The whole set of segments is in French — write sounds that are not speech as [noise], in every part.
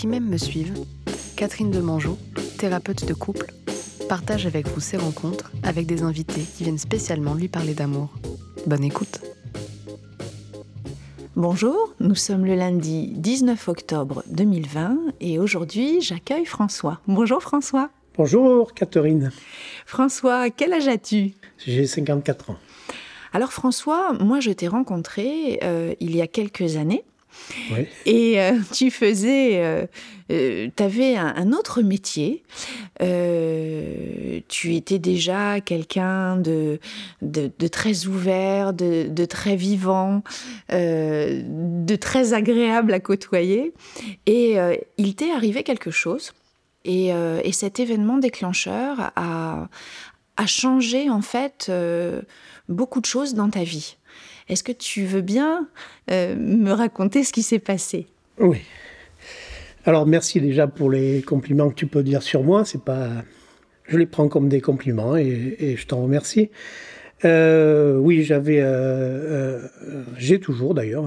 qui même me suivent, Catherine Demangeau, thérapeute de couple, partage avec vous ses rencontres avec des invités qui viennent spécialement lui parler d'amour. Bonne écoute. Bonjour, nous sommes le lundi 19 octobre 2020 et aujourd'hui j'accueille François. Bonjour François. Bonjour Catherine. François, quel âge as-tu? J'ai 54 ans. Alors François, moi je t'ai rencontré euh, il y a quelques années. Et euh, [laughs] tu faisais, euh, tu avais un, autre métier. tu étais déjà quelqu'un de, très ouvert, de, très vivant, de très agréable à côtoyer. Et il t'est arrivé quelque chose. Et, et, cet événement déclencheur a, a changé en fait beaucoup de choses dans ta vie. Est-ce que tu veux bien euh, me raconter ce qui s'est passé? Oui. Alors merci déjà pour les compliments que tu peux dire sur moi. C'est pas, je les prends comme des compliments et, je t'en remercie. Euh, oui, j'avais, euh, j'ai toujours d'ailleurs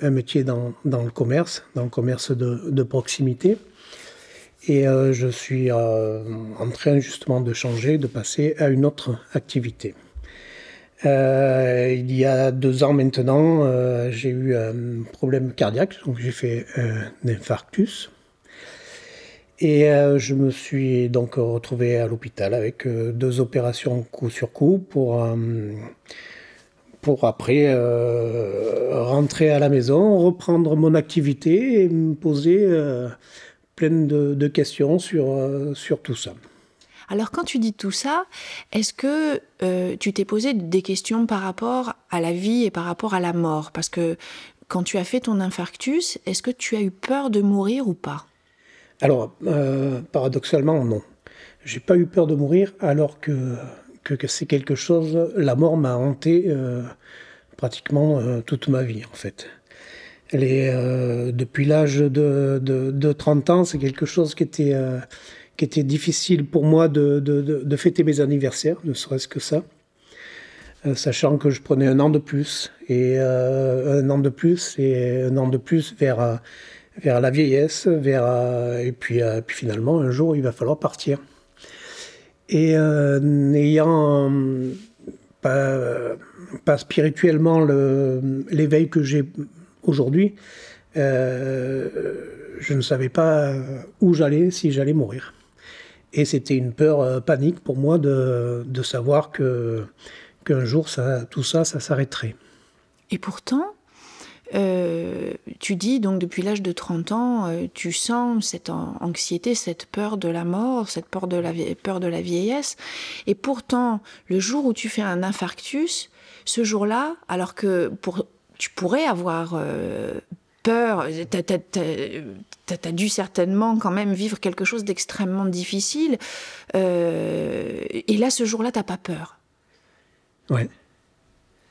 un, métier dans, le commerce, dans le commerce de, de proximité. Et je suis en train justement de changer, de passer à une autre activité. Euh, il y a deux ans maintenant, euh, j'ai eu un problème cardiaque, donc j'ai fait un infarctus. Et euh, je me suis donc retrouvé à l'hôpital avec deux opérations coup sur coup pour, pour après rentrer à la maison, reprendre mon activité et me poser plein de, de questions sur, sur tout ça. Alors quand tu dis tout ça, est-ce que euh, tu t'es posé des questions par rapport à la vie et par rapport à la mort? Parce que quand tu as fait ton infarctus, est-ce que tu as eu peur de mourir ou pas? Alors, euh, paradoxalement, non. J'ai pas eu peur de mourir alors que, c'est quelque chose, la mort m'a hanté euh, pratiquement toute ma vie en fait. Depuis l'âge de, de, de, 30 ans, c'est quelque chose qui était qui était difficile pour moi de, de, fêter mes anniversaires, ne serait-ce que ça, euh, sachant que je prenais un an de plus, et euh, un an de plus, et un an de plus vers, euh, vers la vieillesse, vers, et puis, puis finalement, un jour, il va falloir partir. Et n'ayant pas, pas spirituellement l'éveil que j'ai aujourd'hui, je ne savais pas où j'allais, si j'allais mourir. Et c'était une peur euh, panique pour moi de, de savoir que qu'un jour ça, tout ça, ça s'arrêterait. Et pourtant, euh, tu dis donc depuis l'âge de 30 ans, euh, tu sens cette anxiété, cette peur de la mort, cette peur de la, peur de la vieillesse. Et pourtant, le jour où tu fais un infarctus, ce jour-là, alors que pour, tu pourrais avoir peur, tu as, dû certainement quand même vivre quelque chose d'extrêmement difficile. Euh, et là, ce jour-là, t'as pas peur. Ouais.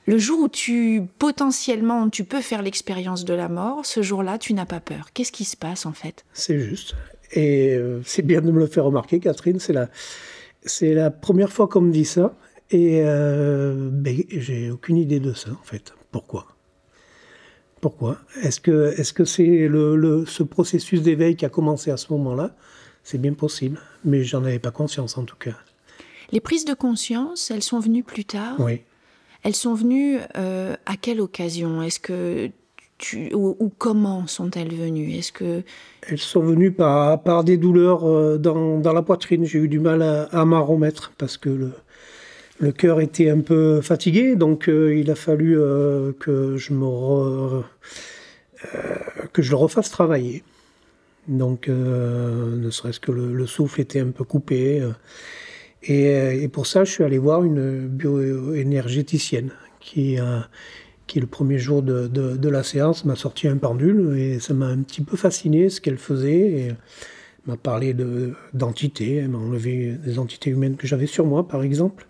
Le jour où tu potentiellement tu peux faire l'expérience de la mort, ce jour-là, tu n'as pas peur. Qu'est-ce qui se passe en fait? C'est juste. Et euh, c'est bien de me le faire remarquer, Catherine. C'est la, c'est la première fois qu'on me dit ça. Et euh, ben, j'ai aucune idée de ça, en fait. Pourquoi? Pourquoi? Est-ce que c'est -ce c'est le, ce processus d'éveil qui a commencé à ce moment-là? C'est bien possible, mais j'en avais pas conscience en tout cas. Les prises de conscience, elles sont venues plus tard? Oui. Elles sont venues euh, à quelle occasion? Est-ce que tu, ou, comment sont-elles venues? Est-ce que elles sont venues par, par des douleurs euh, dans, dans la poitrine. J'ai eu du mal à, à m'en remettre parce que le, le cœur était un peu fatigué, donc euh, il a fallu euh, que je me euh, que je le refasse travailler. Donc, ne serait-ce que le, souffle était un peu coupé. Et, pour ça, je suis allé voir une bioénergéticienne qui, qui le premier jour de, de la séance, m'a sorti un pendule et ça m'a un petit peu fasciné ce qu'elle faisait. Et, m'a parlé d'entités, elle m'a enlevé des entités humaines que j'avais sur moi, par exemple.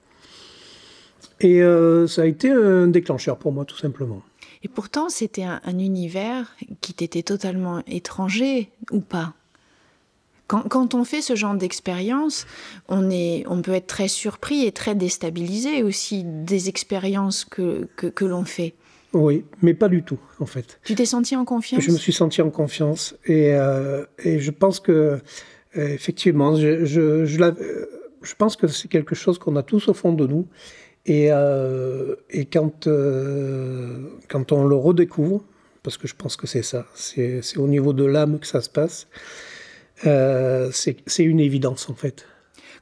Et euh, ça a été un déclencheur pour moi, tout simplement. Et pourtant, c'était un, univers qui t'était totalement étranger, ou pas? Quand, on fait ce genre d'expérience, on, on peut être très surpris et très déstabilisé aussi des expériences que, que, l'on fait. Oui, mais pas du tout, en fait. Tu t'es senti en confiance? Je me suis senti en confiance. Et, euh, et je pense que, euh, effectivement, je, je, je, je, pense que c'est quelque chose qu'on a tous au fond de nous. Et, euh, et quand, euh, quand on le redécouvre, parce que je pense que c'est ça, c'est au niveau de l'âme que ça se passe, euh, c'est une évidence en fait.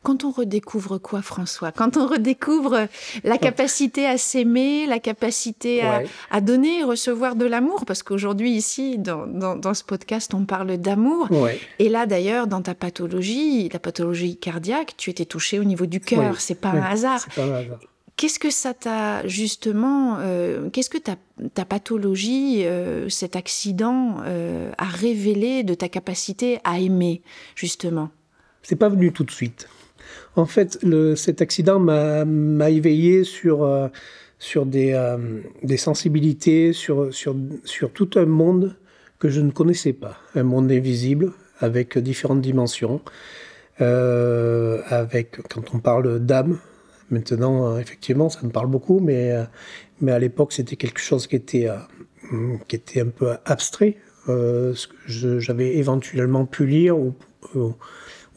Quand on redécouvre quoi, François? Quand on redécouvre la capacité à s'aimer, la capacité à, donner et recevoir de l'amour, parce qu'aujourd'hui, ici, dans, dans, ce podcast, on parle d'amour. Et là, d'ailleurs, dans ta pathologie, la pathologie cardiaque, tu étais touché au niveau du cœur. C'est pas, un hasard. pas un hasard. Qu'est-ce que ça t'a justement, euh, qu'est-ce que ta, pathologie, euh, cet accident euh, a révélé de ta capacité à aimer justement? C'est pas venu tout de suite. En fait, cet accident m'a éveillé sur, sur des, sensibilités, sur, sur, sur tout un monde que je ne connaissais pas, un monde invisible avec différentes dimensions. avec, quand on parle d'âme, Maintenant, euh, effectivement, ça me parle beaucoup, mais, euh, mais à l'époque, c'était quelque chose qui était, euh, qui était un peu abstrait, ce que j'avais éventuellement pu lire ou,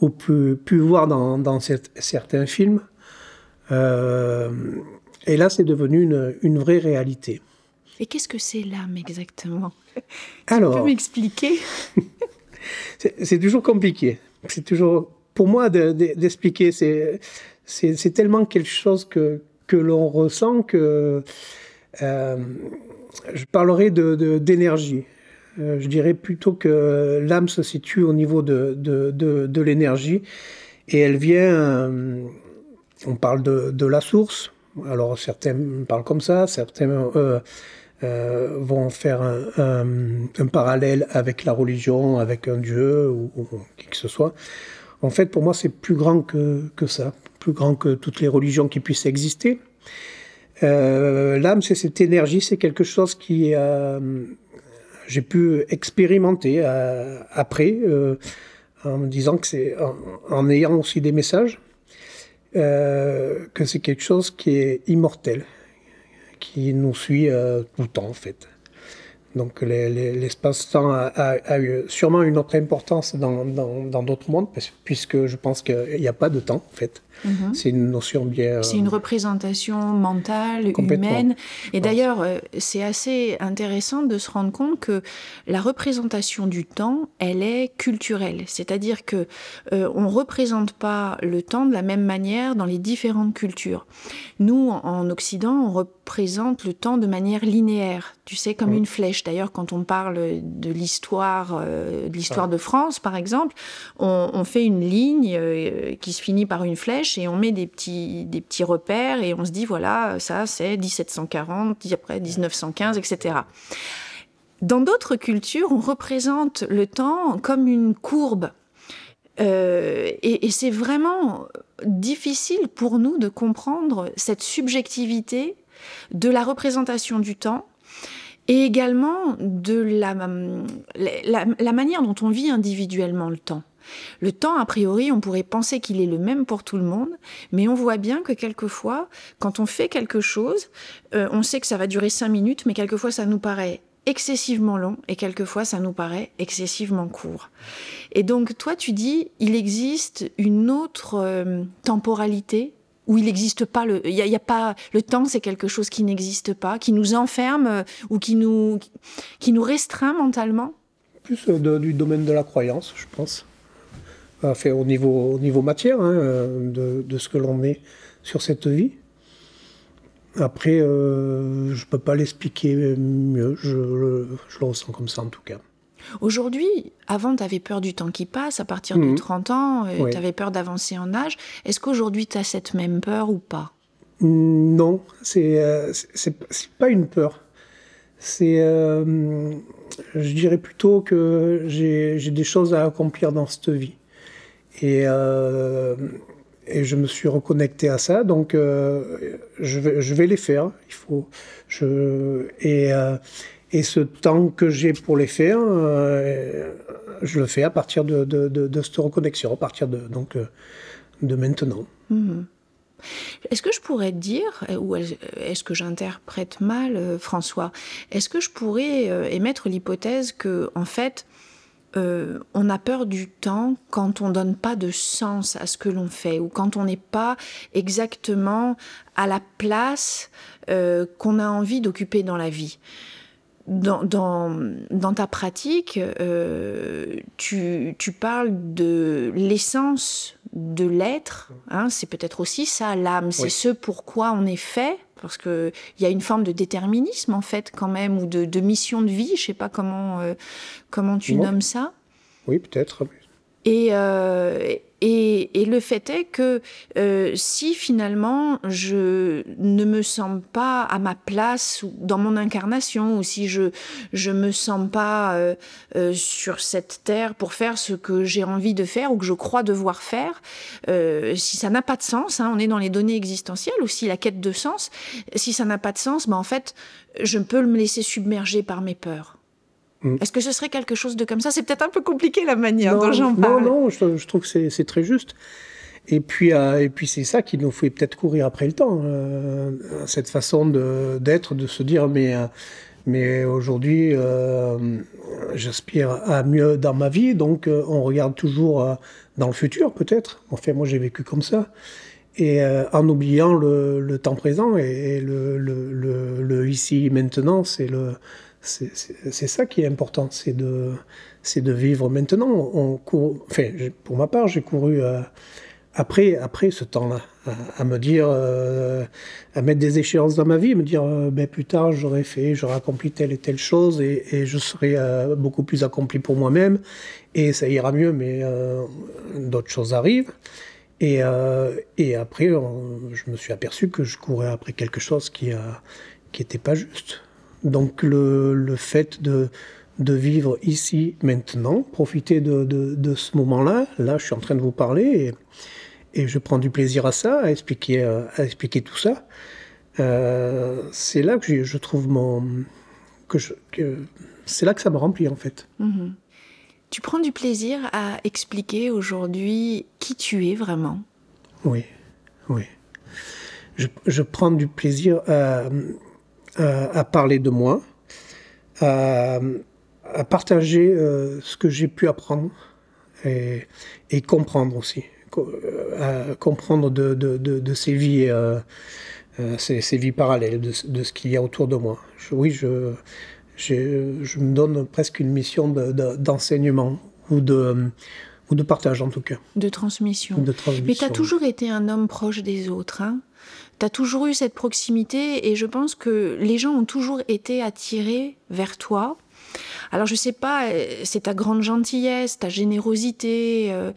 ou, pu, voir dans, dans certains films. et là, c'est devenu une, une, vraie réalité. Et qu'est-ce que c'est l'âme exactement? Alors, Tu peux m'expliquer? [laughs] C'est toujours compliqué. C'est toujours, pour moi, d'expliquer. c'est c'est tellement quelque chose que, que l'on ressent que euh, je parlerai d'énergie. De, euh, je dirais plutôt que l'âme se situe au niveau de, de, de l'énergie et elle vient, euh, on parle de, la source, alors certains parlent comme ça, certains vont faire un, un, parallèle avec la religion, avec un dieu ou, ou qui que ce soit. En fait, pour moi, c'est plus grand que, que ça plus grand que toutes les religions qui puissent exister. Euh, l'âme, c'est cette énergie, c'est quelque chose qui euh, j'ai pu expérimenter euh, après, en me disant que c'est en, ayant aussi des messages, que c'est quelque chose qui est immortel, qui nous suit tout le temps en fait. Donc l'espace-temps a, eu sûrement une autre importance dans d'autres mondes, puisque je pense qu'il n'y a pas de temps, en fait. Mhm. C'est une notion bien... C'est une représentation mentale, humaine. Et d'ailleurs, euh, c'est assez intéressant de se rendre compte que la représentation du temps, elle est culturelle. C'est-à-dire que euh, on représente pas le temps de la même manière dans les différentes cultures. Nous, en Occident, on représente le temps de manière linéaire, tu sais, comme une flèche. D'ailleurs, quand on parle de l'histoire euh, de l'histoire de France, par exemple, on, on fait une ligne qui se finit par une flèche et on met des petits, des petits repères et on se dit, voilà, ça c'est 1740, après 1915, etc. Dans d'autres cultures, on représente le temps comme une courbe. Euh, et, c'est vraiment difficile pour nous de comprendre cette subjectivité de la représentation du temps et également de la, la manière dont on vit individuellement le temps. Le temps, a priori, on pourrait penser qu'il est le même pour tout le monde, mais on voit bien que quelquefois, quand on fait quelque chose, euh, on sait que ça va durer cinq minutes, mais quelquefois ça nous paraît excessivement long et quelquefois ça nous paraît excessivement court. Et donc toi tu dis il existe une autre euh, temporalité où il n'existe pas le il y, a pas le temps c'est quelque chose qui n'existe pas qui nous enferme euh, ou qui nous qui nous restreint mentalement plus du domaine de la croyance je pense fait au niveau, au niveau matière hein, de, de, ce que l'on est sur cette vie. Après, euh, je ne peux pas l'expliquer mieux, je, je, le ressens comme ça en tout cas. Aujourd'hui, avant, tu avais peur du temps qui passe, à partir de 30 mhm. ans, euh, tu avais peur d'avancer en âge. Est-ce qu'aujourd'hui, tu as cette même peur ou pas? Non, c'est euh, pas une peur. C'est, je dirais plutôt que j'ai des choses à accomplir dans cette vie. Et, euh, et je me suis reconnecté à ça, donc euh, je, vais, je vais les faire. Il faut, je, et, euh, et ce temps que j'ai pour les faire, je le fais à partir de, cette reconnexion, à partir de, donc, de maintenant. Mhm. Est-ce que je pourrais dire, ou est-ce que j'interprète mal, François, est-ce que je pourrais émettre l'hypothèse que, en fait, euh, on a peur du temps quand on donne pas de sens à ce que l'on fait ou quand on n'est pas exactement à la place euh, qu'on a envie d'occuper dans la vie? Dans, dans, ta pratique, euh, tu, tu, parles de l'essence de l'être. Hein, c'est peut-être aussi ça, l'âme. C'est ce pourquoi on est fait parce qu'il y a une forme de déterminisme en fait quand même, ou de, mission de vie, je sais pas comment, euh, comment tu nommes ça. Oui, peut-être. Et, euh, et, et, le fait est que euh, si finalement je ne me sens pas à ma place dans mon incarnation, ou si je je me sens pas euh, euh, sur cette terre pour faire ce que j'ai envie de faire ou que je crois devoir faire, si ça n'a pas de sens, hein, on est dans les données existentielles, ou si la quête de sens, si ça n'a pas de sens, ben en fait, je peux me laisser submerger par mes peurs. Mm. Est-ce que ce serait quelque chose de comme ça? C'est peut-être un peu compliqué la manière dont j'en parle. Non, non, je, trouve que c'est très juste. Et puis, euh, et puis c'est ça qui nous fait peut-être courir après le temps. Euh, cette façon d'être, de, se dire, mais, euh, mais aujourd'hui, j'aspire à mieux dans ma vie, donc on regarde toujours dans le futur, peut-être. Enfin, moi, j'ai vécu comme ça. Et en oubliant le, temps présent et, le, le, le, ici, maintenant, c'est le c'est ça qui est important, c'est de, de vivre maintenant. Enfin, pour ma part, j'ai couru euh, après, après ce temps-là, à, me dire, euh, à mettre des échéances dans ma vie, me dire, euh, ben, plus tard, j'aurais fait, j'aurais accompli telle et telle chose, et, je serais beaucoup plus accompli pour moi-même, et ça ira mieux, mais d'autres choses arrivent. Et, et après, je me suis aperçu que je courais après quelque chose qui n'était pas juste. Donc le, fait de, vivre ici, maintenant, profiter de, ce moment-là, là je suis en train de vous parler et, je prends du plaisir à ça, à expliquer, à expliquer tout ça. Euh, c'est là que je, trouve mon... que, c'est là que ça me remplit en fait. Mm-hmm. Tu prends du plaisir à expliquer aujourd'hui qui tu es vraiment? Oui, oui. Je, prends du plaisir à, à, parler de moi, à, partager euh, ce que j'ai pu apprendre et, comprendre aussi, euh, à comprendre de, de, ces vies. Euh, ces, vies parallèles, de, ce qu'il y a autour de moi. oui, je, je, me donne presque une mission d'enseignement ou de, ou de partage en tout cas. De transmission. De transmission. Mais tu as toujours été un homme proche des autres. Hein? Tu as toujours eu cette proximité et je pense que les gens ont toujours été attirés vers toi. Alors je sais pas, euh, c'est ta grande gentillesse, ta générosité, euh,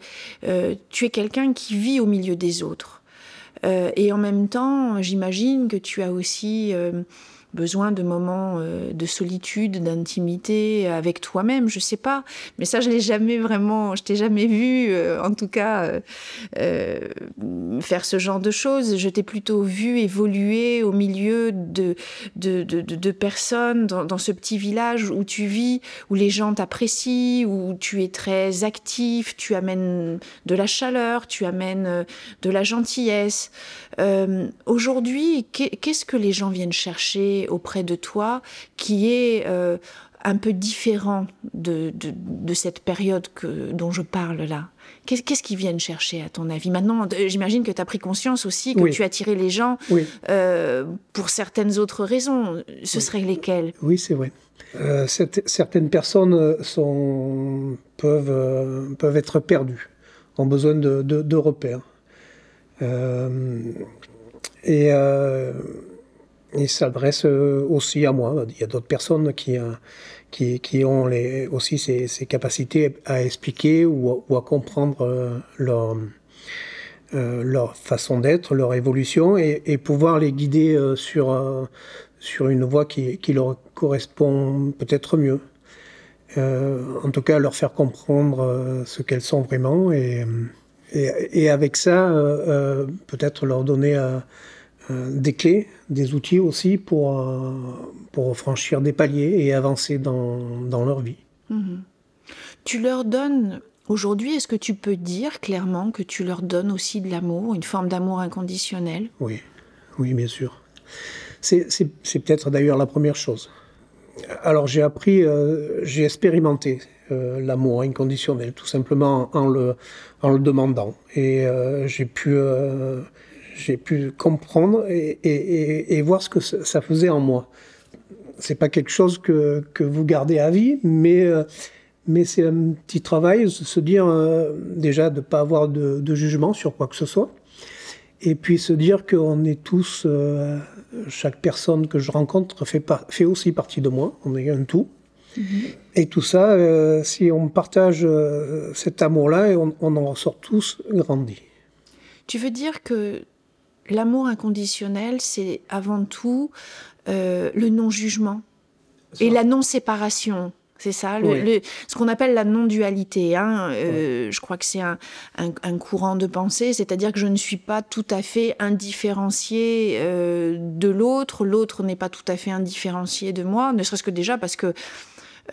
euh, tu es quelqu'un qui vit au milieu des autres. et en même temps, j'imagine que tu as aussi besoin de moments euh, de solitude, d'intimité avec toi-même, je sais pas. Mais ça, je l'ai jamais vraiment, je t'ai jamais vu, euh, en tout cas, euh, faire ce genre de choses. Je t'ai plutôt vu évoluer au milieu de, de personnes dans, dans, ce petit village où tu vis, où les gens t'apprécient, où tu es très actif, tu amènes de la chaleur, tu amènes de la gentillesse. Aujourd'hui, qu'est-ce que les gens viennent chercher auprès de toi qui est euh, un peu différent de, de, cette période que, dont je parle là Qu'est-ce qu'ils viennent chercher, à ton avis? Maintenant, j'imagine que tu as pris conscience aussi que tu attirais les gens euh, pour certaines autres raisons. Ce seraient lesquelles? Oui, c'est vrai. Euh, certaines personnes sont, peuvent, peuvent être perdues, ont besoin de, de repères. et il s'adresse euh, aussi à moi. Il y a d'autres personnes qui, euh, qui, qui, ont aussi ces, ces, capacités à expliquer ou, à comprendre euh, leur, leur façon d'être, leur évolution et, et, pouvoir les guider sur, sur une voie qui, qui leur correspond peut-être mieux. en tout cas, leur faire comprendre ce qu'elles sont vraiment et, et, et avec ça, peut-être leur donner euh, des clés, des outils aussi pour, euh, pour franchir des paliers et avancer dans, dans leur vie. Mhm. Tu leur donnes Aujourd'hui, est-ce que tu peux dire clairement que tu leur donnes aussi de l'amour, une forme d'amour inconditionnel? Oui, oui, bien sûr. C'est peut-être d'ailleurs la première chose. Alors j'ai appris, euh, j'ai expérimenté euh, l'amour inconditionnel, tout simplement en le, en le demandant. Et euh, j'ai pu, j'ai pu comprendre et, et, et, voir ce que ça faisait en moi. C'est pas quelque chose que, que vous gardez à vie, mais mais c'est un petit travail, se dire déjà de ne pas avoir de, de, jugement sur quoi que ce soit, et puis se dire qu'on est tous, euh, chaque personne que je rencontre fait, fait, aussi partie de moi, on est un tout. Mhm. Et tout ça, euh, si on partage euh, cet amour-là, on, on, en ressort tous grandis. Tu veux dire que l'amour inconditionnel, c'est avant tout le non-jugement et la non-séparation. C'est ça, le, ce qu'on appelle la non-dualité. Hein, euh, Je crois que c'est un, un, courant de pensée, c'est-à-dire que je ne suis pas tout à fait indifférencié euh, de l'autre, l'autre n'est pas tout à fait indifférencié de moi, ne serait-ce que déjà parce que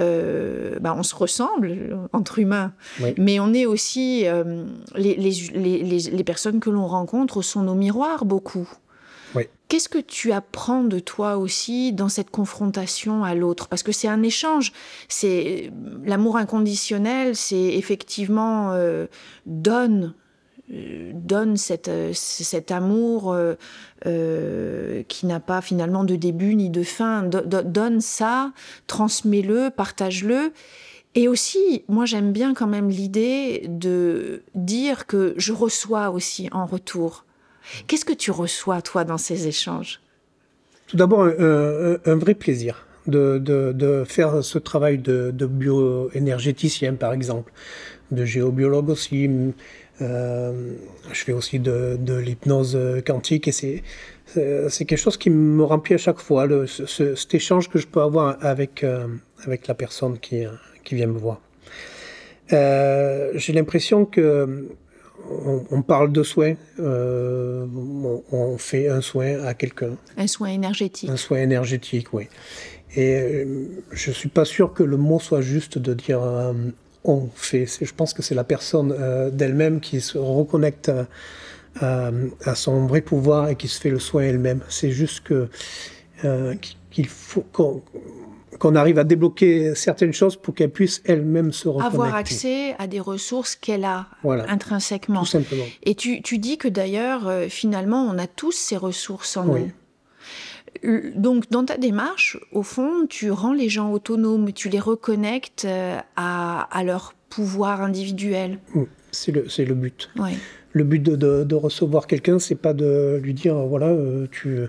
euh, bah, on se ressemble entre humains, mais on est aussi les, les, les, les, personnes que l'on rencontre sont nos miroirs beaucoup. Qu'est-ce que tu apprends de toi aussi dans cette confrontation à l'autre? Parce que c'est un échange. C'est l'amour inconditionnel, c'est effectivement euh, donne euh, donne cette, euh, cet amour qui n'a pas finalement de début ni de fin. donne ça, transmets-le, partage-le. Et aussi, moi j'aime bien quand même l'idée de dire que je reçois aussi en retour. Qu'est-ce que tu reçois, toi, dans ces échanges? Tout d'abord, un, vrai plaisir de, de, faire ce travail de, de bioénergéticien, par exemple, de géobiologue aussi. Euh, je fais aussi de, l'hypnose quantique et c'est c'est quelque chose qui me remplit à chaque fois, le, cet échange que je peux avoir avec, euh, avec la personne qui, qui vient me voir. Euh, j'ai l'impression que on, parle de soins, euh, on, fait un soin à quelqu'un. Un soin énergétique. Un soin énergétique, oui. Et euh, je ne suis pas sûr que le mot soit juste de dire euh, on fait. Je pense que c'est la personne d'elle-même qui se reconnecte à, son vrai pouvoir et qui se fait le soin elle-même. C'est juste que qu'il faut qu'on arrive à débloquer certaines choses pour qu'elle puisse elle-même se reconnecter. Avoir accès à des ressources qu'elle a intrinsèquement. Tout simplement. Et tu, tu dis que d'ailleurs, euh, finalement, on a tous ces ressources en nous. Donc, dans ta démarche, au fond, tu rends les gens autonomes, tu les reconnectes euh, à, à leur pouvoir individuel. Mm, c'est le, le, but. Le but de, de, de recevoir quelqu'un, c'est pas de lui dire, voilà, euh, tu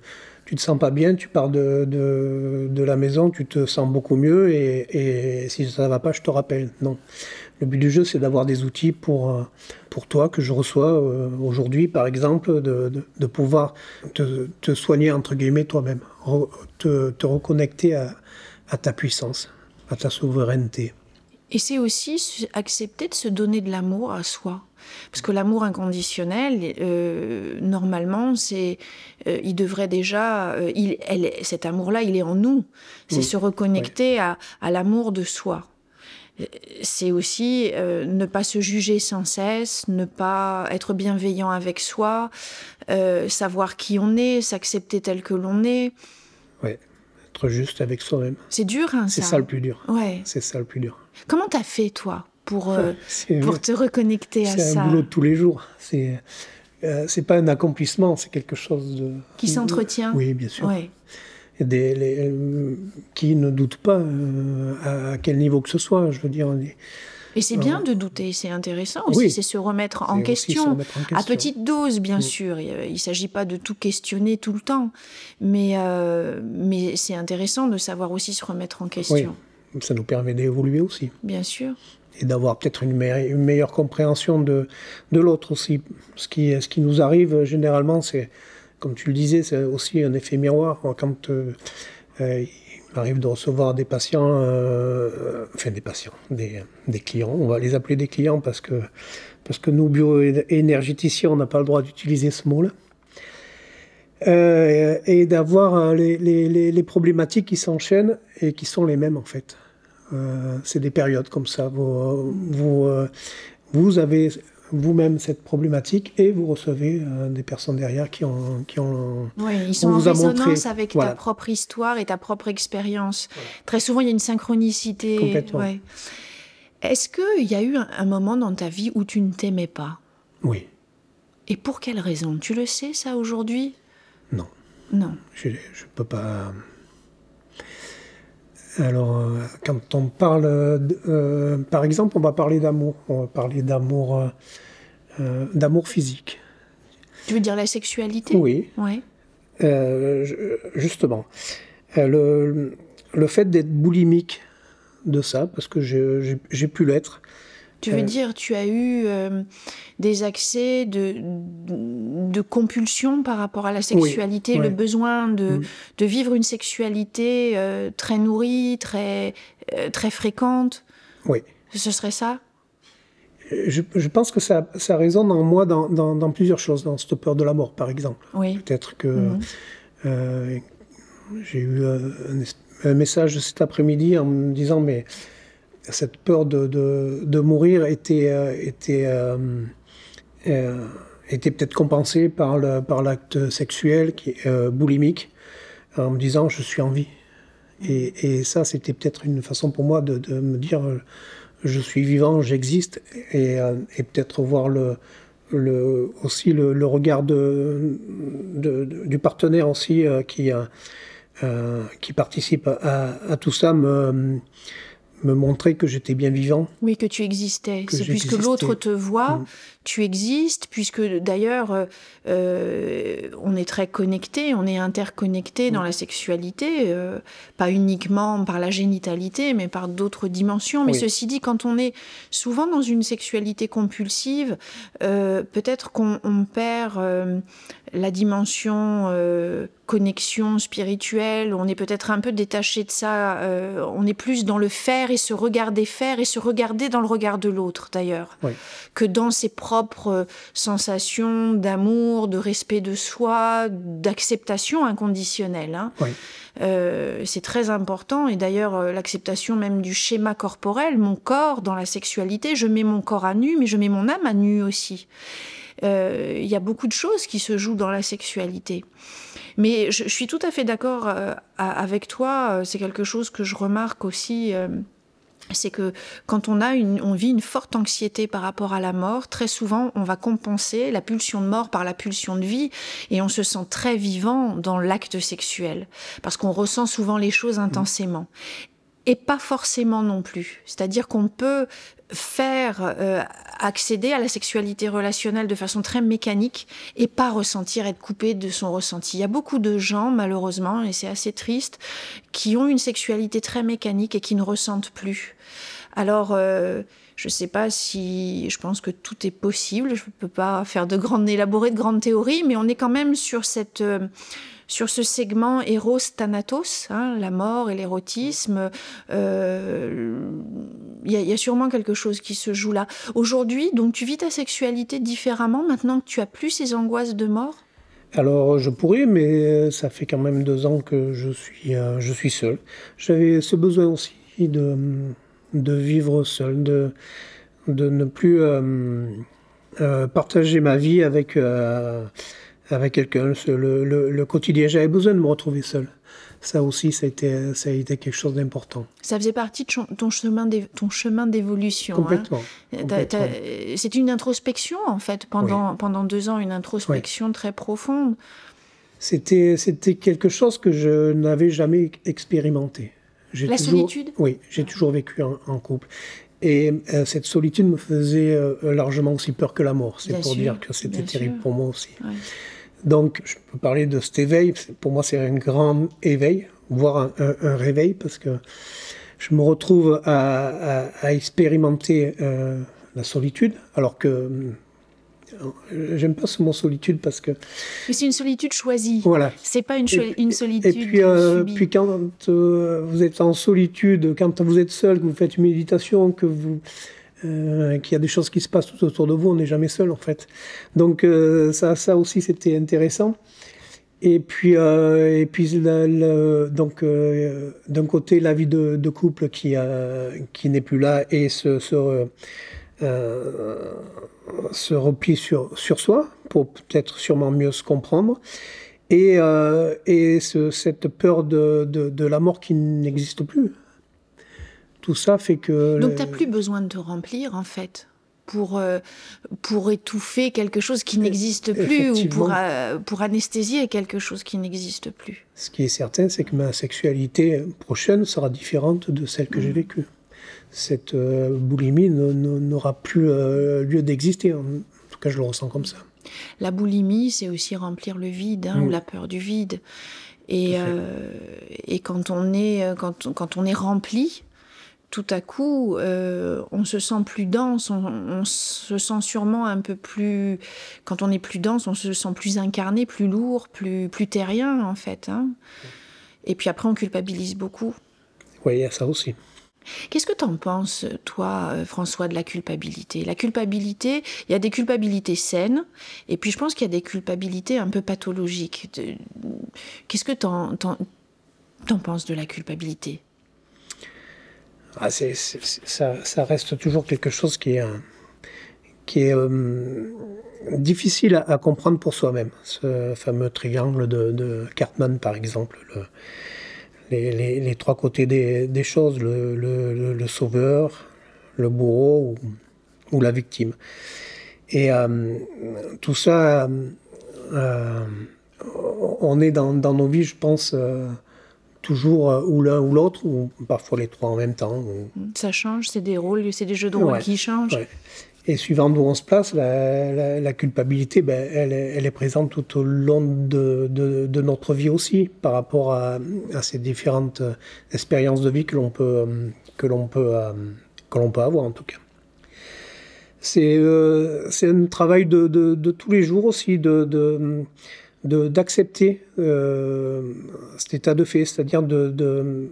tu te sens pas bien, tu pars de, de, la maison, tu te sens beaucoup mieux et, et si ça ne va pas, je te rappelle. Non. Le but du jeu, c'est d'avoir des outils pour, euh, pour toi que je reçois euh, aujourd'hui, par exemple, de, de, pouvoir te, te, soigner, entre guillemets, toi-même, te, te, reconnecter à, à ta puissance, à ta souveraineté. Et c'est aussi accepter de se donner de l'amour à soi. Parce que l'amour inconditionnel, euh, normalement, c'est, euh, il devrait déjà, euh, il, elle, cet amour-là, il est en nous. C'est se reconnecter à, à l'amour de soi. C'est aussi ne pas se juger sans cesse, ne pas être bienveillant avec soi, savoir qui on est, s'accepter tel que l'on est. Oui, être juste avec soi-même. C'est dur, hein, C'est ça le plus dur. Ouais. C'est ça le plus dur. Comment t'as fait, toi pour, euh, pour te reconnecter à ça C'est un boulot de tous les jours. C'est euh, c'est pas un accomplissement, c'est quelque chose de qui s'entretient. Oui, bien sûr. Des, les, qui ne doutent pas euh, à quel niveau que ce soit. Je veux dire. et c'est bien de douter, c'est intéressant aussi, c'est se, remettre en question, à petite dose, bien sûr. Il ne s'agit pas de tout questionner tout le temps, mais, mais c'est intéressant de savoir aussi se remettre en question. Ça nous permet d'évoluer aussi. Bien sûr et d'avoir peut-être une, une, meilleure compréhension de, de l'autre aussi. Ce qui, ce qui nous arrive généralement, c'est, comme tu le disais, c'est aussi un effet miroir. Quand euh, euh, il m'arrive de recevoir des patients, euh, enfin des patients, des, clients, on va les appeler des clients parce que, parce que nous, bioénergéticiens, on n'a pas le droit d'utiliser ce mot-là. et d'avoir les, problématiques qui s'enchaînent et qui sont les mêmes en fait. C'est des périodes comme ça. Vous, vous, vous avez vous-même cette problématique et vous recevez euh, des personnes derrière qui ont, qui ont oui, ils sont en résonance avec ta propre histoire et ta propre expérience. Très souvent, il y a une synchronicité. Complètement. Est-ce qu'il y a eu un, moment dans ta vie où tu ne t'aimais pas? Oui. Et pour quelle raison? Tu le sais, ça, aujourd'hui? Non. Non. Je ne peux pas... Alors, euh, quand on parle, euh, par exemple, on va parler d'amour. On va parler d'amour, euh, d'amour physique. Tu veux dire la sexualité? Oui. Ouais. justement, le, le fait d'être boulimique de ça, parce que j'ai pu l'être. Tu veux dire, tu as eu euh, des accès de, de, compulsion par rapport à la sexualité, le besoin de, mm. de, vivre une sexualité euh, très nourrie, très, euh, très fréquente? Oui. Ce serait ça? Je, je, pense que ça, ça résonne en moi dans, dans, plusieurs choses, dans cette peur de la mort, par exemple. Oui. Peut-être que mm. j'ai eu un, un message cet après-midi en me disant mais cette peur de, mourir était, euh, euh, euh, était peut-être compensée par, l'acte sexuel qui est boulimique en me disant je suis en vie. Et, ça, c'était peut-être une façon pour moi de, me dire je suis vivant, j'existe, et, peut-être voir aussi le, regard du partenaire aussi qui, qui participe à, à, tout ça me me montrer que j'étais bien vivant. Oui, que tu existais. C'est puisque l'autre te voit, mm. tu existes, puisque d'ailleurs, euh, euh, on est très connecté, on est interconnecté dans la sexualité, euh, pas uniquement par la génitalité, mais par d'autres dimensions. Mais ceci dit, quand on est souvent dans une sexualité compulsive, peut-être qu'on perd la dimension connexion spirituelle, on est peut-être un peu détaché de ça, on est plus dans le faire et se regarder faire et se regarder dans le regard de l'autre d'ailleurs, que dans ses propres sensations d'amour, de respect de soi, d'acceptation inconditionnelle. Hein. Euh, c'est très important et d'ailleurs euh, l'acceptation même du schéma corporel, mon corps dans la sexualité, je mets mon corps à nu mais je mets mon âme à nu aussi. Euh, il y a beaucoup de choses qui se jouent dans la sexualité. Mais je, suis tout à fait d'accord avec toi, c'est quelque chose que je remarque aussi c'est que quand on a une, on vit une forte anxiété par rapport à la mort, très souvent on va compenser la pulsion de mort par la pulsion de vie et on se sent très vivant dans l'acte sexuel parce qu'on ressent souvent les choses intensément et pas forcément non plus. C'est-à-dire qu'on peut faire euh, accéder à la sexualité relationnelle de façon très mécanique et pas ressentir être coupé de son ressenti. Il y a beaucoup de gens, malheureusement, et c'est assez triste, qui ont une sexualité très mécanique et qui ne ressentent plus. Alors, euh, je ne sais pas si je pense que tout est possible. Je ne peux pas faire de grandes élaborer de grandes théories, mais on est quand même sur cette euh, sur ce segment Eros-Thanatos, hein, la mort et l'érotisme, euh, il y, a sûrement quelque chose qui se joue là. Aujourd'hui, donc tu vis ta sexualité différemment maintenant que tu as plus ces angoisses de mort? Alors je pourrais, mais ça fait quand même deux ans que je suis, euh, je suis seul. J'avais ce besoin aussi de, vivre seul, de, de ne plus euh, partager ma vie avec avec quelqu'un, le, le, quotidien. J'avais besoin de me retrouver seul. Ça aussi, ça a été, ça a été quelque chose d'important. Ça faisait partie de ton chemin, ton chemin d'évolution. Hein. Complètement. C'est une introspection, en fait, pendant, pendant deux ans, une introspection très profonde. C'était quelque chose que je n'avais jamais expérimenté. La solitude? Oui, j'ai toujours vécu en, couple. Et euh, cette solitude me faisait euh, largement aussi peur que la mort. C'est pour dire que c'était terrible pour moi aussi. Donc, je peux parler de cet éveil. Pour moi, c'est un grand éveil, voire un, réveil, parce que je me retrouve à, expérimenter euh, la solitude, alors que euh, J'aime pas ce mot solitude parce que. Mais c'est une solitude choisie. Voilà. C'est pas une, une, solitude. Et puis, euh, puis quand vous êtes en solitude, quand vous êtes seul, que vous faites une méditation, que vous euh, qu'il y a des choses qui se passent tout autour de vous, on n'est jamais seul en fait. Donc euh, ça, aussi c'était intéressant. Et puis, euh, et puis donc d'un côté la vie de, couple qui, qui n'est plus là et ce se replie sur, sur soi pour peut-être sûrement mieux se comprendre. Et, et cette peur de, de la mort qui n'existe plus. Tout ça fait que... Donc tu n'as plus besoin de te remplir en fait pour, euh, pour étouffer quelque chose qui n'existe plus ou pour, euh, pour anesthésier quelque chose qui n'existe plus. Ce qui est certain, c'est que ma sexualité prochaine sera différente de celle que j'ai mm. vécue. Cette euh, boulimie n'aura plus lieu d'exister. En tout cas, je le ressens comme ça. La boulimie, c'est aussi remplir le vide hein, ou mm. la peur du vide. Et, et quand, on est, quand, quand on est rempli, tout à coup, euh, on se sent plus dense, on, se sent sûrement un peu plus... Quand on est plus dense, on se sent plus incarné, plus lourd, plus, plus terrien, en fait. Hein. Et puis après, on culpabilise beaucoup. Oui, il y a ça aussi. Qu'est-ce que tu en penses, toi, euh, François, de la culpabilité? La culpabilité, il y a des culpabilités saines, et puis je pense qu'il y a des culpabilités un peu pathologiques. Qu'est-ce que tu en, penses de la culpabilité? Ah, ça, reste toujours quelque chose qui est, euh, difficile à, comprendre pour soi-même. Ce fameux triangle de, Cartman, par exemple, les, trois côtés des, choses, le, sauveur, le bourreau ou, la victime. Et euh, tout ça, euh, on est dans, nos vies, je pense toujours euh, ou l'un ou l'autre, ou parfois les trois en même temps. Ça change, c'est des rôles, c'est des jeux de rôle qui changent. Et suivant d'où on se place, la, culpabilité, ben, elle, elle, est présente tout au long de, de, notre vie aussi, par rapport à, à, ces différentes euh, expériences de vie que l'on peut, euh, que l'on peut, que l'on peut avoir en tout cas. C'est c'est un travail de, de, tous les jours aussi, de, d'accepter euh, cet état de fait, c'est-à-dire de, de,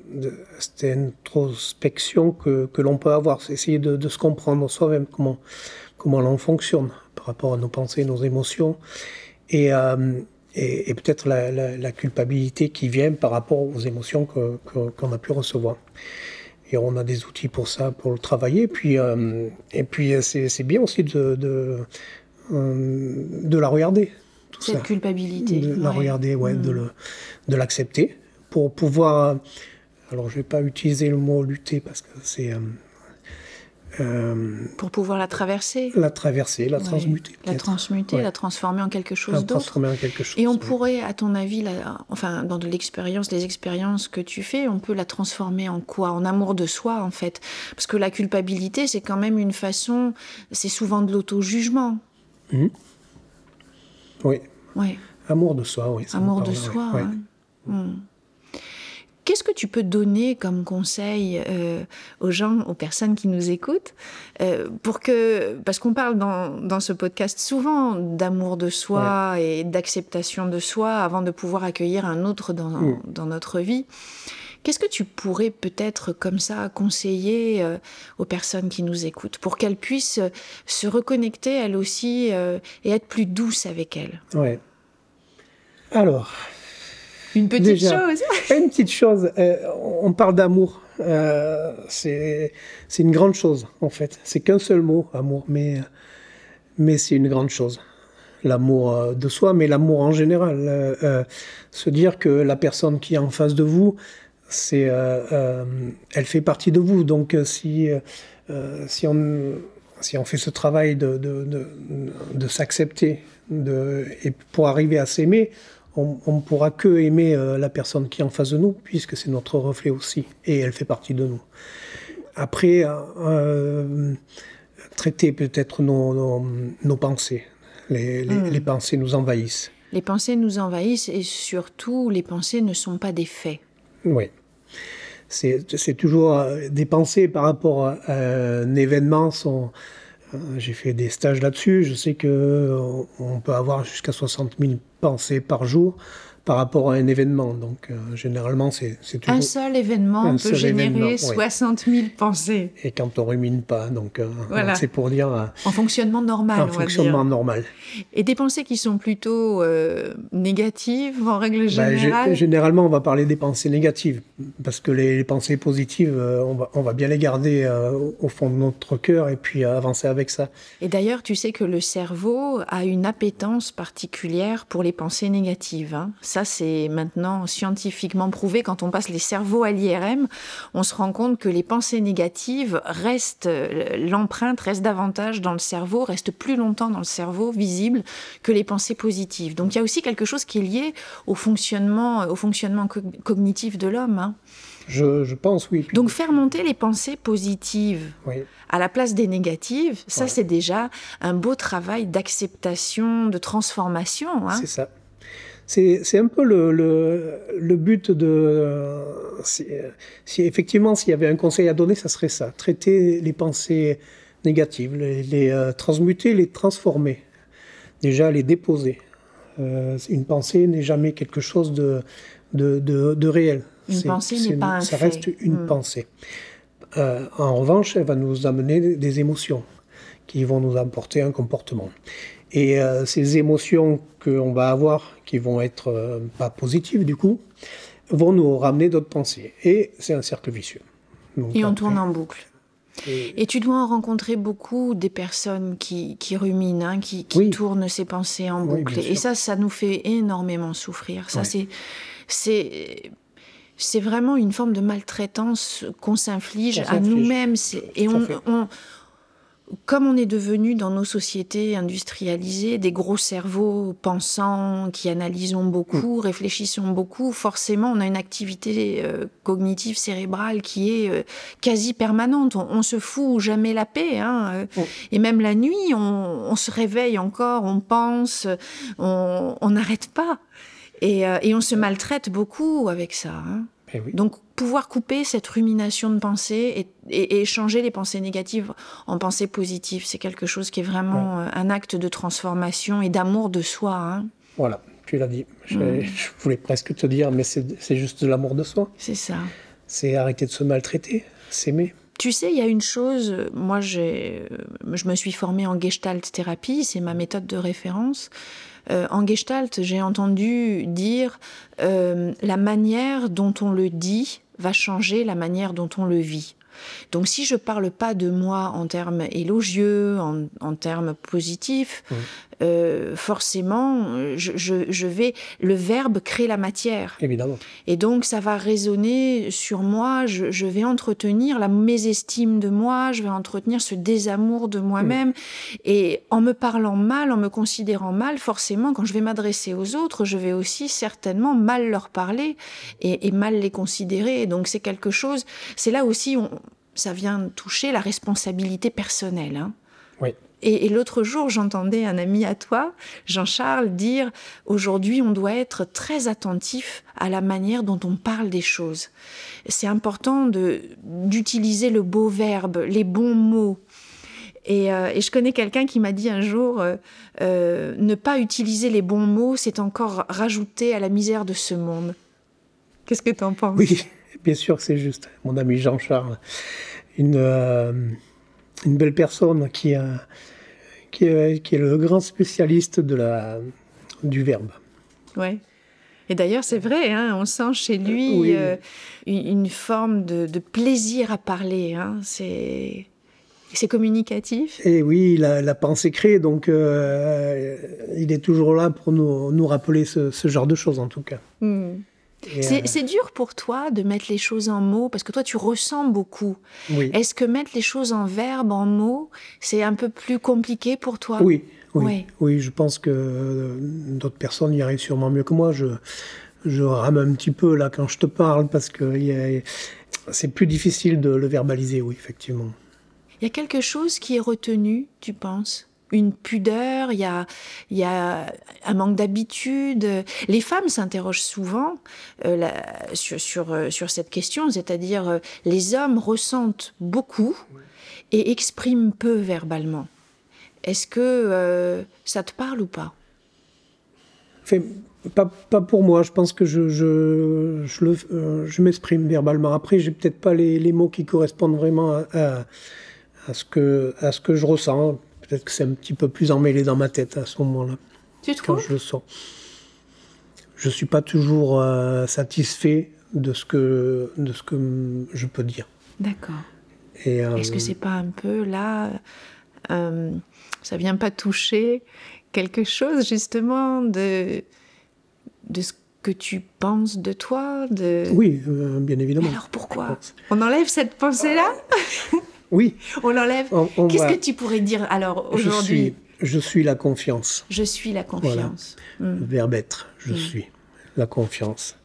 cette introspection que, que l'on peut avoir, c'est essayer de, se comprendre soi-même, comment, comment l'on fonctionne par rapport à nos pensées, nos émotions, et, euh, et, peut-être la, culpabilité qui vient par rapport aux émotions qu'on que, a pu recevoir. Et on a des outils pour ça, pour le travailler. Puis, euh, et puis c'est bien aussi de, de, de la regarder cette culpabilité. De la regarder, ouais, mm. de l'accepter pour pouvoir. Alors, je vais pas utiliser le mot lutter parce que c'est. Euh, euh, pour pouvoir la traverser. La traverser, la transmuter. La transmuter, la transformer en quelque chose d'autre. Et on pourrait, à ton avis, enfin, dans de l'expérience, les expériences que tu fais, on peut la transformer en quoi? En amour de soi, en fait. Parce que la culpabilité, c'est quand même une façon, c'est souvent de l'auto-jugement. Mmh. Oui. Amour de soi, oui. Amour de soi. Hein. Hmm. Qu'est-ce que tu peux donner comme conseil euh, aux gens, aux personnes qui nous écoutent, euh, pour que, parce qu'on parle dans, dans, ce podcast souvent d'amour de soi et d'acceptation de soi avant de pouvoir accueillir un autre dans, hmm. dans notre vie. Qu'est-ce que tu pourrais peut-être comme ça conseiller euh, aux personnes qui nous écoutent pour qu'elles puissent euh, se reconnecter elles aussi euh, et être plus douces avec elles? Ouais. Alors. Une petite chose. [laughs] une petite chose. on parle d'amour. c'est une grande chose en fait. C'est qu'un seul mot, amour, mais mais c'est une grande chose l'amour de soi, mais l'amour en général. se dire que la personne qui est en face de vous, c'est, euh, euh, elle fait partie de vous. Donc euh, si, si, on, si on fait ce travail de, de, de, s'accepter et pour arriver à s'aimer, on ne pourra que aimer la personne qui est en face de nous, puisque c'est notre reflet aussi, et elle fait partie de nous. Après, traiter peut-être nos, nos, pensées. Les, les, hmm. les, pensées nous envahissent. Les pensées nous envahissent et surtout, les pensées ne sont pas des faits. Oui. C'est toujours euh, des pensées par rapport à un événement. Euh, j'ai fait des stages là-dessus. Je sais qu'on on peut avoir jusqu'à 60 000 pensées par jour par rapport à un événement. Donc, euh, généralement, c'est toujours... Un seul événement peut générer 60 000 pensées. Et quand on rumine pas, donc euh, c'est pour dire... Euh, en fonctionnement normal, En fonctionnement normal. Et des pensées qui sont plutôt négatives, en règle bah, générale? Généralement, on va parler des pensées négatives, parce que les, pensées positives, on va, on, va, bien les garder au fond de notre cœur et puis avancer avec ça. Et d'ailleurs, tu sais que le cerveau a une appétence particulière pour pensées négatives. Hein. Ça, c'est maintenant scientifiquement prouvé. Quand on passe les cerveaux à l'IRM, on se rend compte que les pensées négatives restent, l'empreinte reste davantage dans le cerveau, reste plus longtemps dans le cerveau, visible, que les pensées positives. Donc il y a aussi quelque chose qui est lié au fonctionnement, au fonctionnement cognitif de l'homme. Hein. Je, pense, oui. Donc faire monter les pensées positives à la place des négatives, ça c'est déjà un beau travail d'acceptation, de transformation. Hein. C'est ça. C'est un peu le, le, but de... Si, effectivement, s'il y avait un conseil à donner, ça serait ça. Traiter les pensées négatives, les, euh, transmuter, les transformer. Déjà, les déposer. Euh, une pensée n'est jamais quelque chose de, de, de, réel. Une pensée n'est pas un Ça reste une hmm. pensée. Euh, en revanche, elle va nous amener des émotions qui vont nous apporter un comportement. Et euh, ces émotions qu'on va avoir, qui vont être euh, pas positives du coup, vont nous ramener d'autres pensées. Et c'est un cercle vicieux. et on tourne en boucle. Et... tu dois en rencontrer beaucoup des personnes qui, qui ruminent, hein, qui, qui tournent ces pensées en boucle. et ça, ça nous fait énormément souffrir. Ça, c'est, c'est, c'est vraiment une forme de maltraitance qu'on s'inflige à nous-mêmes. Et on, on, comme on est devenu dans nos sociétés industrialisées des gros cerveaux pensants qui analysons beaucoup, mm. réfléchissons beaucoup, forcément on a une activité euh, cognitive cérébrale qui est euh, quasi permanente. On, se fout jamais la paix. Hein, euh. mm. Et même la nuit, on, se réveille encore, on pense, on n'arrête pas. Et, on se maltraite beaucoup avec ça. Hein. Eh Donc pouvoir couper cette rumination de pensée et, et, changer les pensées négatives en pensées positives, c'est quelque chose qui est vraiment euh, un acte de transformation et d'amour de soi. Hein. Voilà, tu l'as dit. Mm. Je, voulais presque te dire, mais c'est juste de l'amour de soi. C'est ça. C'est arrêter de se maltraiter, s'aimer. Tu sais, il y a une chose, moi je me suis formée en gestalt thérapie, c'est ma méthode de référence. Euh, en gestalt, j'ai entendu dire euh, la manière dont on le dit va changer la manière dont on le vit. Donc si je parle pas de moi en termes élogieux, en, termes positifs, mmh. euh, forcément, je, vais le verbe crée la matière. Évidemment. Et donc ça va résonner sur moi. Je, vais entretenir la mésestime de moi. Je vais entretenir ce désamour de moi-même. Mmh. Et en me parlant mal, en me considérant mal, forcément, quand je vais m'adresser aux autres, je vais aussi certainement mal leur parler et, et mal les considérer. Donc c'est quelque chose. C'est là aussi on, ça vient toucher la responsabilité personnelle. Hein. Oui. Et, l'autre jour, j'entendais un ami à toi, Jean-Charles, dire aujourd'hui, on doit être très attentif à la manière dont on parle des choses. C'est important d'utiliser le beau verbe, les bons mots. Et, euh, je connais quelqu'un qui m'a dit un jour euh, euh, ne pas utiliser les bons mots, c'est encore rajouter à la misère de ce monde. Qu'est-ce que tu en penses? Oui, bien sûr, c'est juste. Mon ami Jean-Charles, une, euh, une belle personne qui, a, qui, est, qui, est, le grand spécialiste de la, du verbe. Oui. Et d'ailleurs, c'est vrai, hein, on sent chez lui euh, une, forme de, de, plaisir à parler. Hein, c'est. C'est communicatif Et oui, la, la pensée crée, donc euh, il est toujours là pour nous, nous rappeler ce, ce, genre de choses en tout cas. Euh, c'est dur pour toi de mettre les choses en mots parce que toi tu ressens beaucoup. Est-ce que mettre les choses en verbe, en mots, c'est un peu plus compliqué pour toi? Oui, oui, oui, je pense que euh, d'autres personnes y arrivent sûrement mieux que moi. Je, je rame un petit peu là quand je te parle parce que c'est plus difficile de le verbaliser, oui, effectivement. Il y a quelque chose qui est retenu, tu penses? Une pudeur, il y a, un manque d'habitude. Les femmes s'interrogent souvent euh, euh, sur, cette question, c'est-à-dire euh, les hommes ressentent beaucoup et expriment peu verbalement. Est-ce que ça te parle ou pas? Pas, pas, pour moi, je pense que je, m'exprime verbalement. Après, j'ai peut-être pas les, mots qui correspondent vraiment à ce que je ressens. Peut-être que c'est un petit peu plus emmêlé dans ma tête à ce moment-là. Tu trouves Quand je le sens. Je suis pas toujours euh, satisfait de ce, que, de ce que je peux dire. D'accord. Euh, Est-ce que c'est pas un peu là, euh, ça vient pas toucher quelque chose justement de de ce que tu penses de toi de... Oui, euh, bien évidemment. alors pourquoi On enlève cette pensée-là? [laughs] Oui. On l'enlève Qu'est-ce que tu pourrais dire alors aujourd'hui? Je, suis, la confiance. Je suis la confiance. Voilà. Hmm. Verbe être, je hmm. suis la confiance.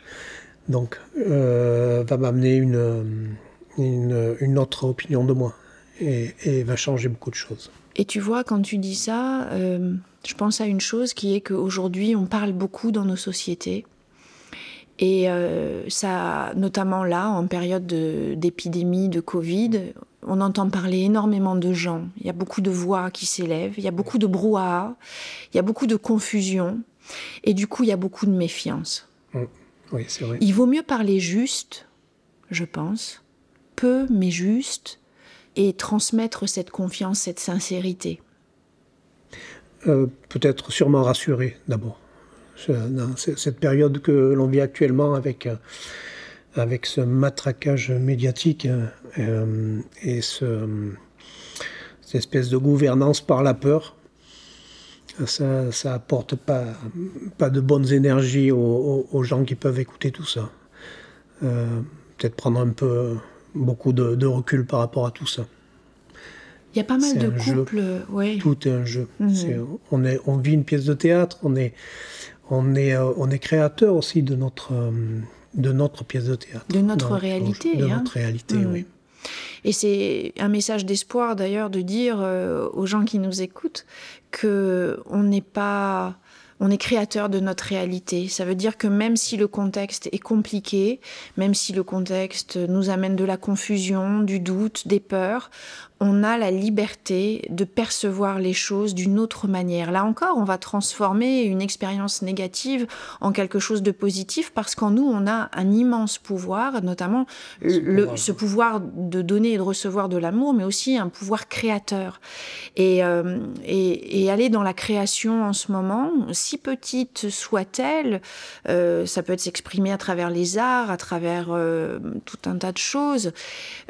Donc, euh, va m'amener une, une, une, autre opinion de moi et, et, va changer beaucoup de choses. Et tu vois, quand tu dis ça, euh, je pense à une chose qui est qu'aujourd'hui, on parle beaucoup dans nos sociétés. Et euh, ça, notamment là, en période d'épidémie, de, de, Covid, on entend parler énormément de gens. Il y a beaucoup de voix qui s'élèvent, il y a beaucoup de brouhaha, il y a beaucoup de confusion. Et du coup, il y a beaucoup de méfiance. Mmh. Oui, c'est vrai. Il vaut mieux parler juste, je pense, peu mais juste, et transmettre cette confiance, cette sincérité. Euh, peut-être sûrement rassurer d'abord. Dans cette période que l'on vit actuellement avec, euh, avec ce matraquage médiatique euh, et ce, cette espèce de gouvernance par la peur, ça, ça apporte pas, pas de bonnes énergies aux, aux, gens qui peuvent écouter tout ça. Peut-être prendre un peu beaucoup de, de recul par rapport à tout ça. Il y a pas mal de couples. Tout est un jeu. Mhm. on, est, on vit une pièce de théâtre, on est, on est, euh, on est créateur aussi de notre, euh, de notre pièce de théâtre. De notre réalité. De hein. notre réalité, mhm. oui. Et c'est un message d'espoir d'ailleurs de dire euh, aux gens qui nous écoutent que on n'est pas on est créateur de notre réalité. Ça veut dire que même si le contexte est compliqué, même si le contexte nous amène de la confusion, du doute, des peurs, on a la liberté de percevoir les choses d'une autre manière. Là encore, on va transformer une expérience négative en quelque chose de positif parce qu'en nous, on a un immense pouvoir, notamment ce, le, pouvoir. ce pouvoir de donner et de recevoir de l'amour, mais aussi un pouvoir créateur. Et, euh, et, et, aller dans la création en ce moment, si petite soit-elle, euh, ça peut être s'exprimer à travers les arts, à travers euh, tout un tas de choses.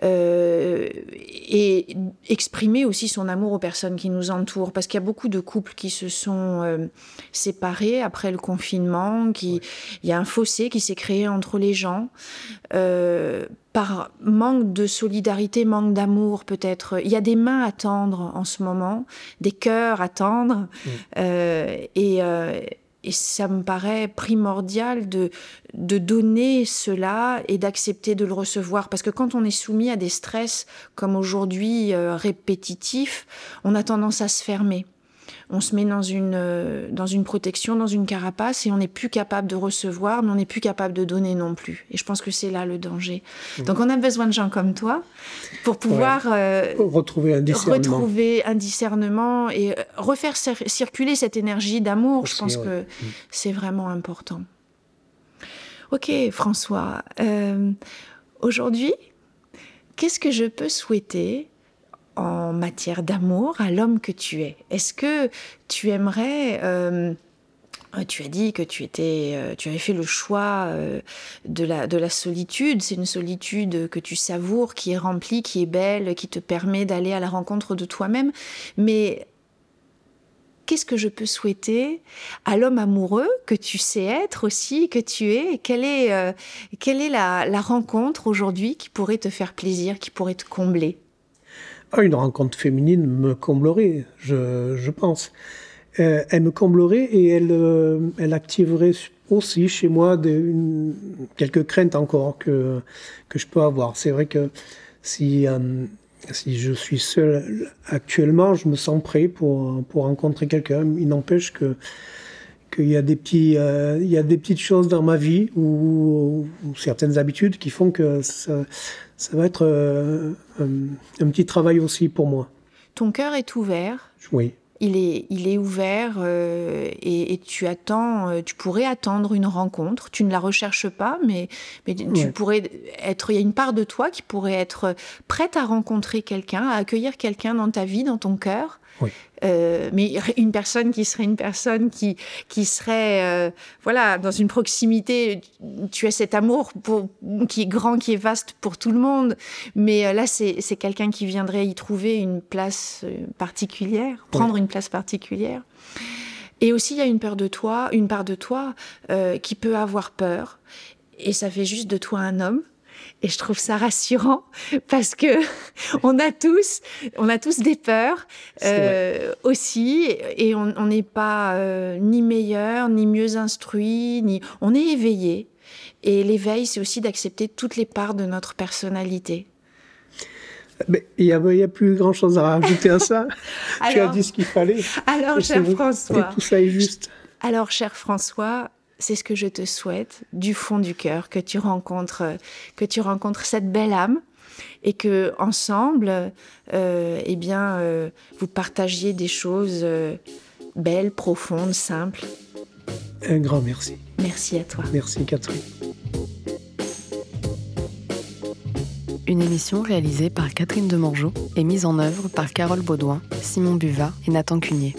Et exprimer aussi son amour aux personnes qui nous entourent, parce qu'il y a beaucoup de couples qui se sont euh, séparés après le confinement, qui il y a un fossé qui s'est créé entre les gens euh, par manque de solidarité, manque d'amour peut-être. Il y a des mains à tendre en ce moment, des cœurs à tendre, euh, et et ça me paraît primordial de, de donner cela et d'accepter de le recevoir. Parce que quand on est soumis à des stress comme aujourd'hui euh, répétitifs, on a tendance à se fermer on se met dans une, euh, dans une protection, dans une carapace, et on n'est plus capable de recevoir, mais on n'est plus capable de donner non plus. Et je pense que c'est là le danger. Mmh. Donc on a besoin de gens comme toi pour pouvoir ouais. euh, retrouver, un discernement. retrouver un discernement et euh, refaire circuler cette énergie d'amour. Je pense ouais. que mmh. c'est vraiment important. Ok, François. Euh, Aujourd'hui, qu'est-ce que je peux souhaiter en matière d'amour à l'homme que tu es Est-ce que tu aimerais euh, tu as dit que tu étais, euh, tu avais fait le choix euh, de la de la solitude. C'est une solitude que tu savoures, qui est remplie, qui est belle, qui te permet d'aller à la rencontre de toi-même. Mais qu'est-ce que je peux souhaiter à l'homme amoureux que tu sais être aussi, que tu es? Quelle est quelle est la rencontre aujourd'hui qui pourrait te faire plaisir, qui pourrait te combler? Une rencontre féminine me comblerait, je, pense. Euh, elle me comblerait et elle, euh, elle activerait aussi chez moi quelques craintes encore que, que je peux avoir. C'est vrai que si, euh, si je suis seul actuellement, je me sens prêt pour, pour rencontrer quelqu'un. Il n'empêche que qu'il y a des y a des petites choses dans ma vie ou, certaines habitudes qui font que ça va être euh, un, un, petit travail aussi pour moi. Ton cœur est ouvert. Oui. il est, il est ouvert euh, et, tu attends, euh, tu pourrais attendre une rencontre. Tu ne la recherches pas, mais, mais tu pourrais être. Il y a une part de toi qui pourrait être prête à rencontrer quelqu'un, à accueillir quelqu'un dans ta vie, dans ton cœur. Euh, mais une personne qui serait une personne qui, qui serait voilà dans une proximité tu as cet amour pour, qui est grand qui est vaste pour tout le monde mais là c'est quelqu'un qui viendrait y trouver une place particulière prendre une place particulière. Et aussi, il y a une peur de toi, une part de toi euh, qui peut avoir peur. Et ça fait juste de toi un homme. Et je trouve ça rassurant [laughs] parce que [laughs] on a tous, on a tous des peurs euh, aussi, et on n'est pas euh, ni meilleur, ni mieux instruit, ni on est éveillé. Et l'éveil, c'est aussi d'accepter toutes les parts de notre personnalité. Mais il n'y a, a, plus grand-chose à rajouter à ça. [laughs] tu as dit ce qu'il fallait. Alors, cher François. tout ça est juste. Alors, cher François, c'est ce que je te souhaite du fond du cœur, que tu rencontres, que tu rencontres cette belle âme et que ensemble, euh, eh bien, euh, vous partagiez des choses euh, belles, profondes, simples. Un grand merci. Merci à toi. Merci Catherine. une émission réalisée par Catherine Demangeau et mise en œuvre par Carole Baudouin, Simon Buvat et Nathan Cunier.